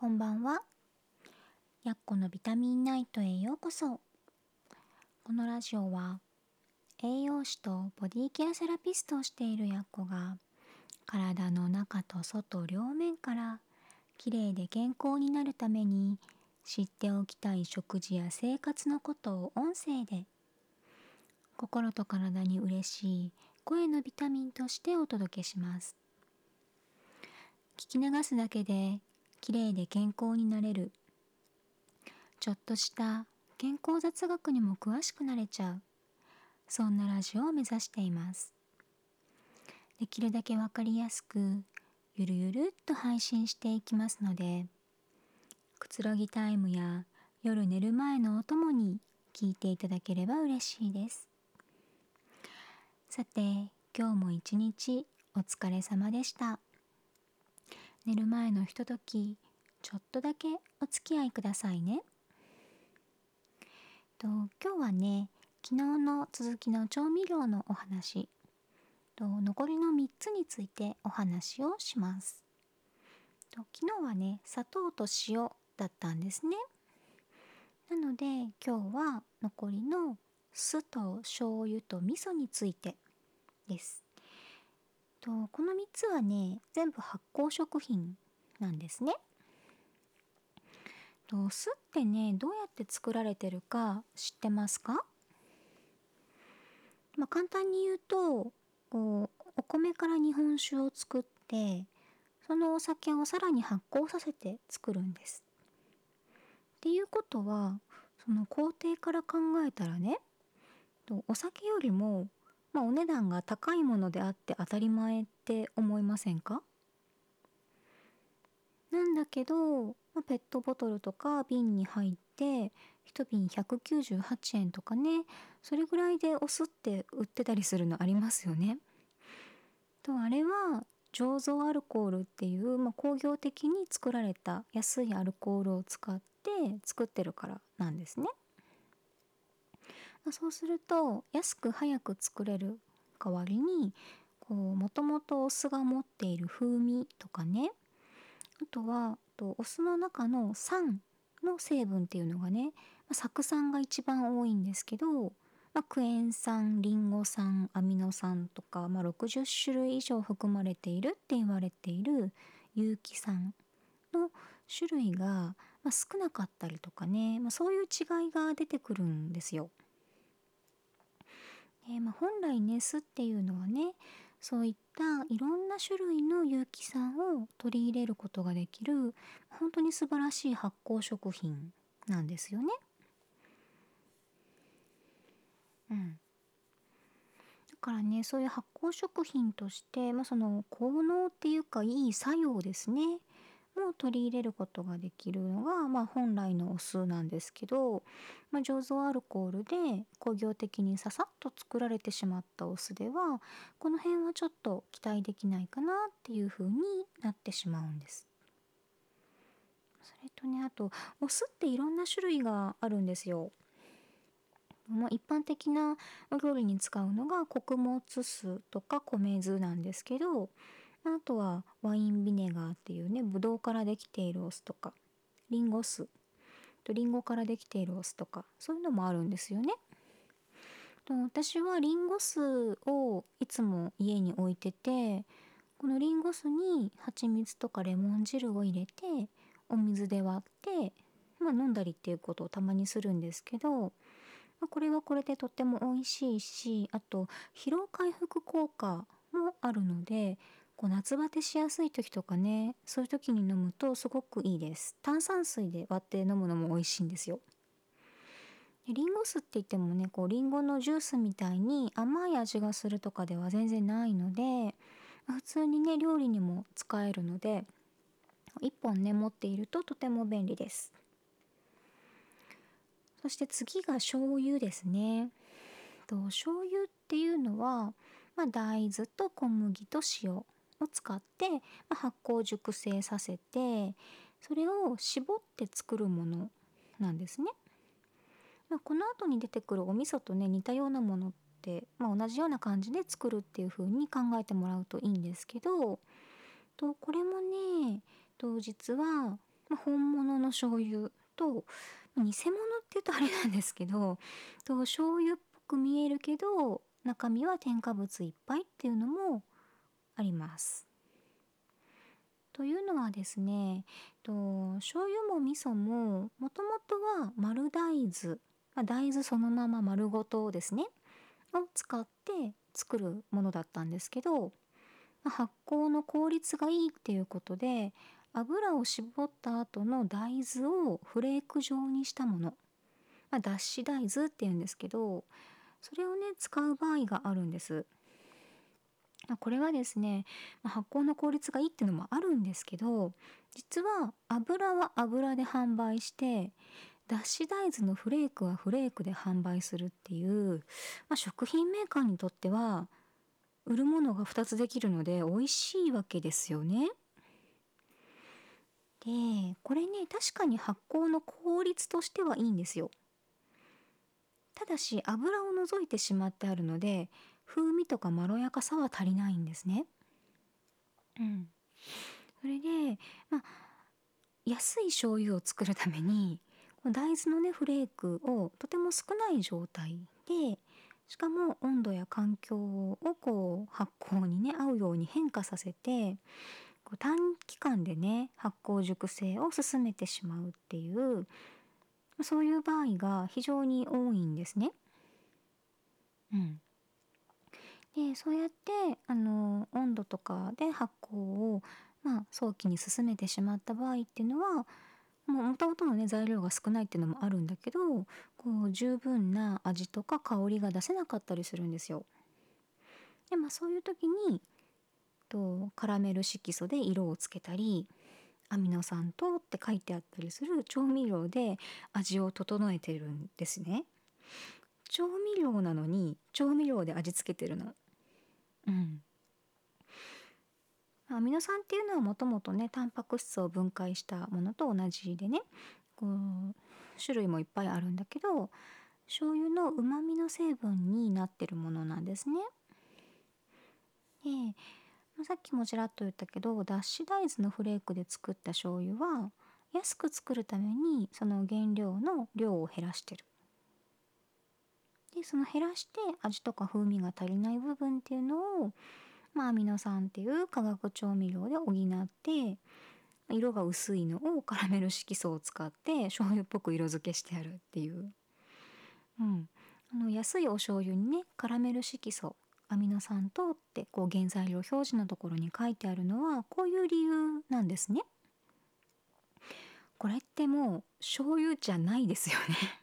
こんばんは。やっこのビタミンナイトへようこそ。このラジオは栄養士とボディケアセラピストをしているやっこが体の中と外両面からきれいで健康になるために知っておきたい食事や生活のことを音声で心と体に嬉しい声のビタミンとしてお届けします。聞き流すだけできれいで健康になれる。ちょっとした健康雑学にも詳しくなれちゃう。そんなラジオを目指しています。できるだけわかりやすくゆるゆるっと配信していきますのでくつろぎタイムや夜寝る前のお供に聞いていただければ嬉しいです。さて今日も一日お疲れ様でした。寝る前のひとときちょっとだけお付き合いくださいね。と今日はね昨日の続きの調味料のお話と残りの3つについてお話をします。と昨日はね砂糖と塩だったんですね。なので今日は残りの酢と醤油と味噌についてです。とこの3つはね全部発酵食品なんですね。と酢ってねどうやって作られてるか知ってますか、まあ、簡単に言うとこうお米から日本酒を作ってそのお酒をさらに発酵させて作るんです。っていうことはその工程から考えたらねお酒よりもまあ、お値段が高いものであって当たり前って思いませんか？なんだけど、まあ、ペットボトルとか瓶に入って1瓶198円とかねそれぐらいでお酢って売ってたりするのありますよね。とあれは醸造アルコールっていう、まあ、工業的に作られた安いアルコールを使って作ってるからなんですね。そうすると安く早く作れる代わりにもともとお酢が持っている風味とかねあとはお酢の中の酸の成分っていうのがね酢酸が一番多いんですけど、まあ、クエン酸リンゴ酸アミノ酸とか、まあ、60種類以上含まれているって言われている有機酸の種類が、まあ、少なかったりとかね、まあ、そういう違いが出てくるんですよ。えー、まあ、本来ね酢っていうのはねそういったいろんな種類の有機酸を取り入れることができる本当に素晴らしい発酵食品なんですよね。うん、だからねそういう発酵食品として、まあ、その効能っていうかいい作用ですねも取り入れることができるのが、まあ、本来のお酢なんですけど、まあ、醸造アルコールで工業的にささっと作られてしまったお酢ではこの辺はちょっと期待できないかなっていう風になってしまうんです。それとねあとお酢っていろんな種類があるんですよ。まあ、一般的なお料理に使うのが穀物酢とか米酢なんですけどあとはワインビネガーっていうねブドウからできているお酢とかリンゴ酢とリンゴからできているお酢とかそういうのもあるんですよね。と私はリンゴ酢をいつも家に置いててこのリンゴ酢に蜂蜜とかレモン汁を入れてお水で割って、まあ、飲んだりっていうことをたまにするんですけど、まあ、これはこれでとっても美味しいしあと疲労回復効果もあるのでこう夏バテしやすい時とかねそういう時に飲むとすごくいいです。炭酸水で割って飲むのも美味しいんですよ。リンゴ酢って言ってもねこうリンゴのジュースみたいに甘い味がするとかでは全然ないので普通にね料理にも使えるので1本ね持っているととても便利です。そして次が醤油ですね。と醤油っていうのは、まあ、大豆と小麦と塩。を使って、まあ、発酵熟成させてそれを絞って作るものなんですね。まあ、この後に出てくるお味噌とね似たようなものって、まあ、同じような感じで作るっていう風に考えてもらうといいんですけどとこれもねと実はま、本物の醤油と偽物っていうとあれなんですけどと醤油っぽく見えるけど中身は添加物いっぱいっていうのもあります。というのはですねと醤油も味噌ももともとは丸大豆、まあ、大豆そのまま丸ごとですねを使って作るものだったんですけど、まあ、発酵の効率がいいっていうことで油を絞った後の大豆をフレーク状にしたもの、まあ、脱脂大豆っていうんですけどそれをね使う場合があるんです。これはですね発酵の効率がいいっていうのもあるんですけど実は油は油で販売して脱脂大豆のフレークはフレークで販売するっていう、まあ、食品メーカーにとっては売るものが2つできるので美味しいわけですよね。でこれね確かに発酵の効率としてはいいんですよ。ただし油を除いてしまってあるので風味とかまろやかさは足りないんですね。うん、それでまあ安い醤油を作るために大豆のねフレークをとても少ない状態でしかも温度や環境をこう発酵にね合うように変化させてこう短期間でね発酵熟成を進めてしまうっていうそういう場合が非常に多いんですね。うん、でそうやってあの温度とかで発酵を、まあ、早期に進めてしまった場合っていうのはもともとのね材料が少ないっていうのもあるんだけどこう十分な味とか香りが出せなかったりするんですよ。でまあそういう時にとカラメル色素で色をつけたりアミノ酸糖って書いてあったりする調味料で味を整えてるんですね。調味料なのに調味料で味付けてるの。アミノ酸っていうのはもともとねタンパク質を分解したものと同じでねこう種類もいっぱいあるんだけど醤油のうまみの成分になってるものなんですね。でさっきもちらっと言ったけど脱脂大豆のフレークで作った醤油は安く作るためにその原料の量を減らしてる。でその減らして味とか風味が足りない部分っていうのを、まあ、アミノ酸っていう化学調味料で補って色が薄いのをカラメル色素を使って醤油っぽく色付けしてあるっていう、うん、あの安いお醤油にねカラメル色素アミノ酸等ってこう原材料表示のところに書いてあるのはこういう理由なんですね。これってもう醤油じゃないですよね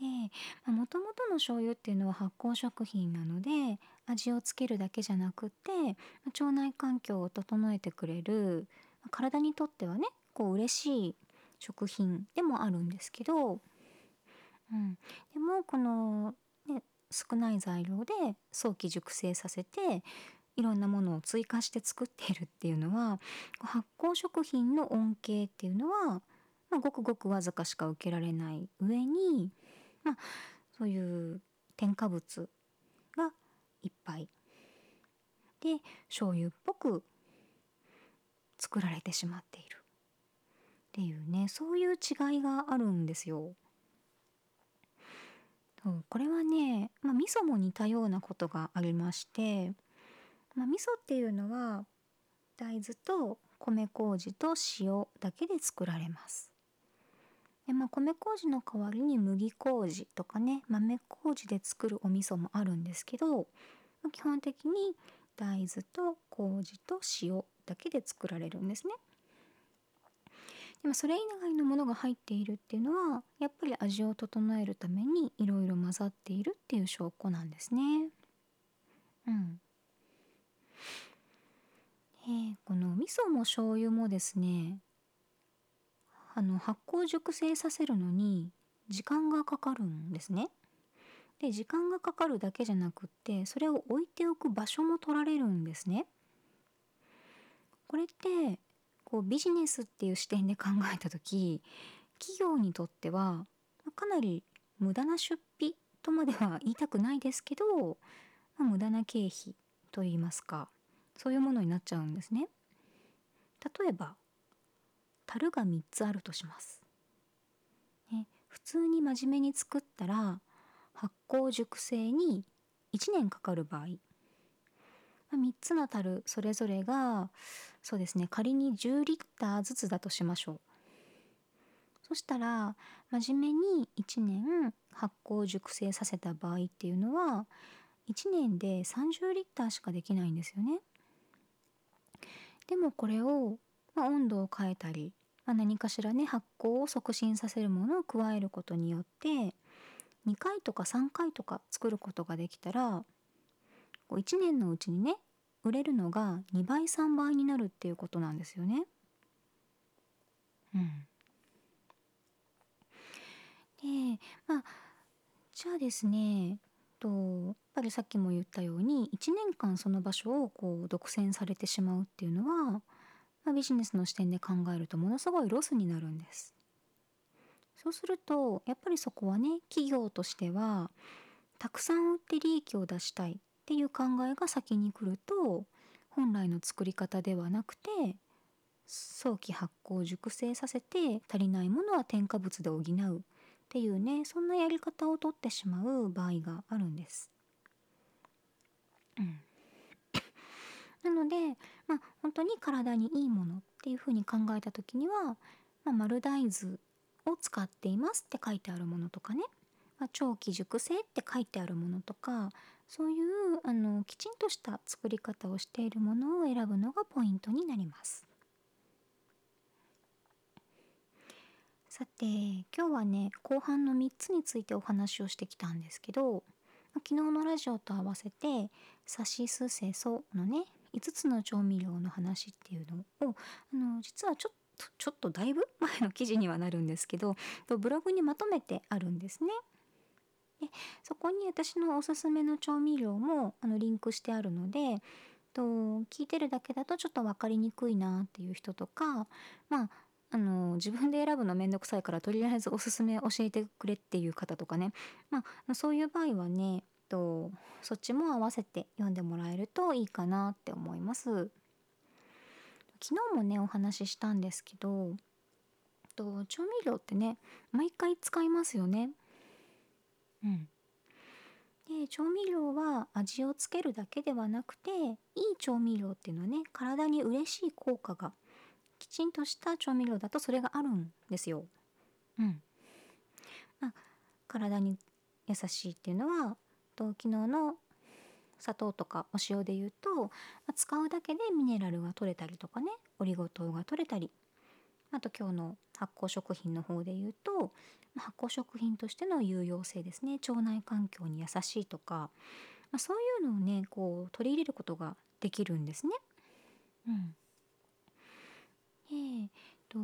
でもともとの醤油っていうのは発酵食品なので味をつけるだけじゃなくって腸内環境を整えてくれる体にとってはねこう嬉しい食品でもあるんですけど、うん、でもこのね、少ない材料で早期熟成させていろんなものを追加して作っているっていうのは発酵食品の恩恵っていうのは、まあ、ごくごくわずかしか受けられない上に、まあ、そういう添加物がいっぱいで醤油っぽく作られてしまっているっていうねそういう違いがあるんですよ。そうこれはね、まあ、味噌も似たようなことがありまして、まあ、味噌っていうのは大豆と米麹と塩だけで作られます。でまあ、米麹の代わりに麦麹とかね豆麹で作るお味噌もあるんですけど、まあ、基本的に大豆と麹と塩だけで作られるんですね。でもそれ以外のものが入っているっていうのはやっぱり味を整えるためにいろいろ混ざっているっていう証拠なんですね。うん。えー、この味噌も醤油もですねあの発酵熟成させるのに時間がかかるんですね。で時間がかかるだけじゃなくってそれを置いておく場所も取られるんですね。これってこうビジネスっていう視点で考えた時企業にとってはかなり無駄な出費とまでは言いたくないですけど、まあ、無駄な経費といいますかそういうものになっちゃうんですね。例えば樽が3つあるとします。ね、普通に真面目に作ったら発酵熟成に1年かかる場合。3つの樽それぞれがそうですね仮に10リッターずつだとしましょう。そしたら真面目に1年発酵熟成させた場合っていうのは1年で30リッターしかできないんですよね。でもこれを、まあ、温度を変えたり、まあ、何かしらね発酵を促進させるものを加えることによって2回とか3回とか作ることができたら1年のうちにね売れるのが2倍3倍になるっていうことなんですよね。うん、でまあじゃあですねとやっぱりさっきも言ったように1年間その場所をこう独占されてしまうっていうのは、まあ、ビジネスの視点で考えるとものすごいロスになるんです。そうするとやっぱりそこはね企業としてはたくさん売って利益を出したいっていう考えが先に来ると本来の作り方ではなくて早期発酵熟成させて足りないものは添加物で補うっていうねそんなやり方をとってしまう場合があるんです。うん、なのでまあ本当に体にいいものっていうふうに考えた時には、まあ、丸大豆を使っていますって書いてあるものとかね、まあ、長期熟成って書いてあるものとかそういうあのきちんとした作り方をしているものを選ぶのがポイントになります。さて今日はね後半の3つについてお話をしてきたんですけど昨日のラジオと合わせて「さしすせそ」のね5つの調味料の話っていうのをあの実はちょっとちょっとだいぶ前の記事にはなるんですけどブログにまとめてあるんですね。でそこに私のおすすめの調味料もあのリンクしてあるのでと聞いてるだけだとちょっと分かりにくいなっていう人とかまああの自分で選ぶのめんどくさいからとりあえずおすすめ教えてくれっていう方とかね、まあ、そういう場合はねとそっちも合わせて読んでもらえるといいかなって思います。昨日もねお話ししたんですけどと調味料ってね毎回使いますよね。うん、で調味料は味をつけるだけではなくていい調味料っていうのはね体に嬉しい効果がきちんとした調味料だとそれがあるんですよ。うん。まあ、体に優しいっていうのはと昨日の砂糖とかお塩で言うと、まあ、使うだけでミネラルが取れたりとかねオリゴ糖が取れたりあと今日の発酵食品の方で言うと発酵食品としての有用性ですね腸内環境に優しいとか、まあ、そういうのをねこう取り入れることができるんですね。うん、えー、と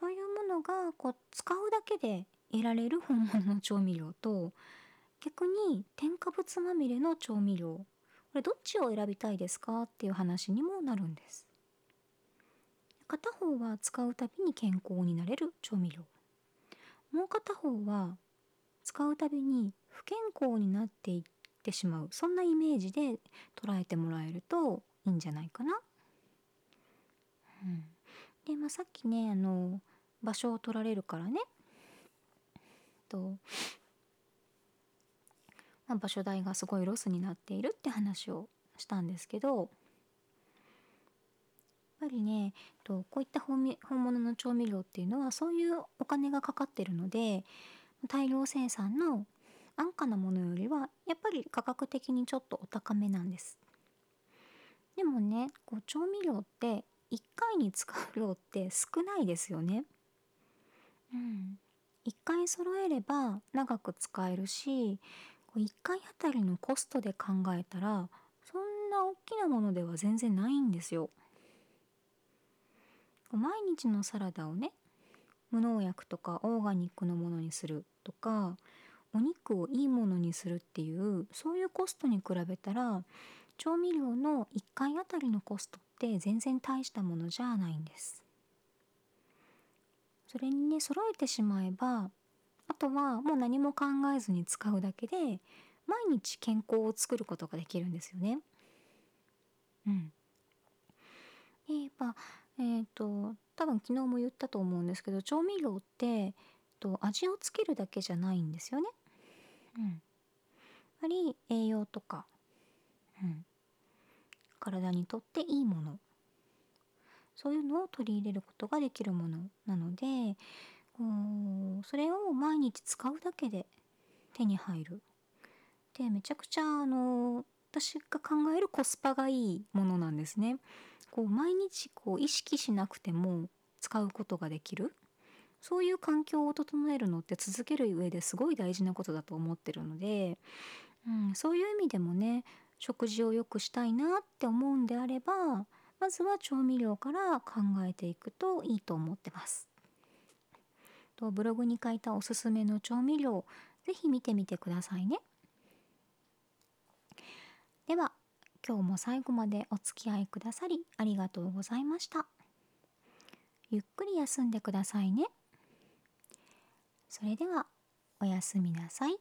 そういうものがこう使うだけで得られる本物の調味料と逆に添加物まみれの調味料。これどっちを選びたいですかっていう話にもなるんです。片方は使うたびに健康になれる調味料。もう片方は使うたびに不健康になっていってしまう。そんなイメージで捉えてもらえるといいんじゃないかな。うん、で、まあ、さっきねあの場所を取られるからね。と、まあ、場所代がすごいロスになっているって話をしたんですけどやっぱりねとこういった本物の調味料っていうのはそういうお金がかかってるので大量生産の安価なものよりはやっぱり価格的にちょっとお高めなんです。でもねこう調味料って1回に使う量って少ないですよね。うん、1回揃えれば長く使えるし1回あたりのコストで考えたらそんな大きなものでは全然ないんですよ。毎日のサラダをね無農薬とかオーガニックのものにするとかお肉をいいものにするっていうそういうコストに比べたら調味料の1回あたりのコストって全然大したものじゃないんです。それにね揃えてしまえばあとはもう何も考えずに使うだけで毎日健康を作ることができるんですよね。うん。でやっぱえっ、と多分昨日も言ったと思うんですけど調味料ってと味をつけるだけじゃないんですよね。うん。やっぱり栄養とか、うん、体にとっていいものそういうのを取り入れることができるものなのでこうそれを毎日使うだけで手に入るでめちゃくちゃあの私が考えるコスパがいいものなんですね。こう毎日こう意識しなくても使うことができるそういう環境を整えるのって続ける上ですごい大事なことだと思ってるので、うん、そういう意味でもね食事を良くしたいなって思うんであればまずは調味料から考えていくといいと思ってます。とブログに書いたおすすめの調味料是非見てみてくださいね。では今日も最後までお付き合いくださりありがとうございました。ゆっくり休んでくださいね。それではおやすみなさい。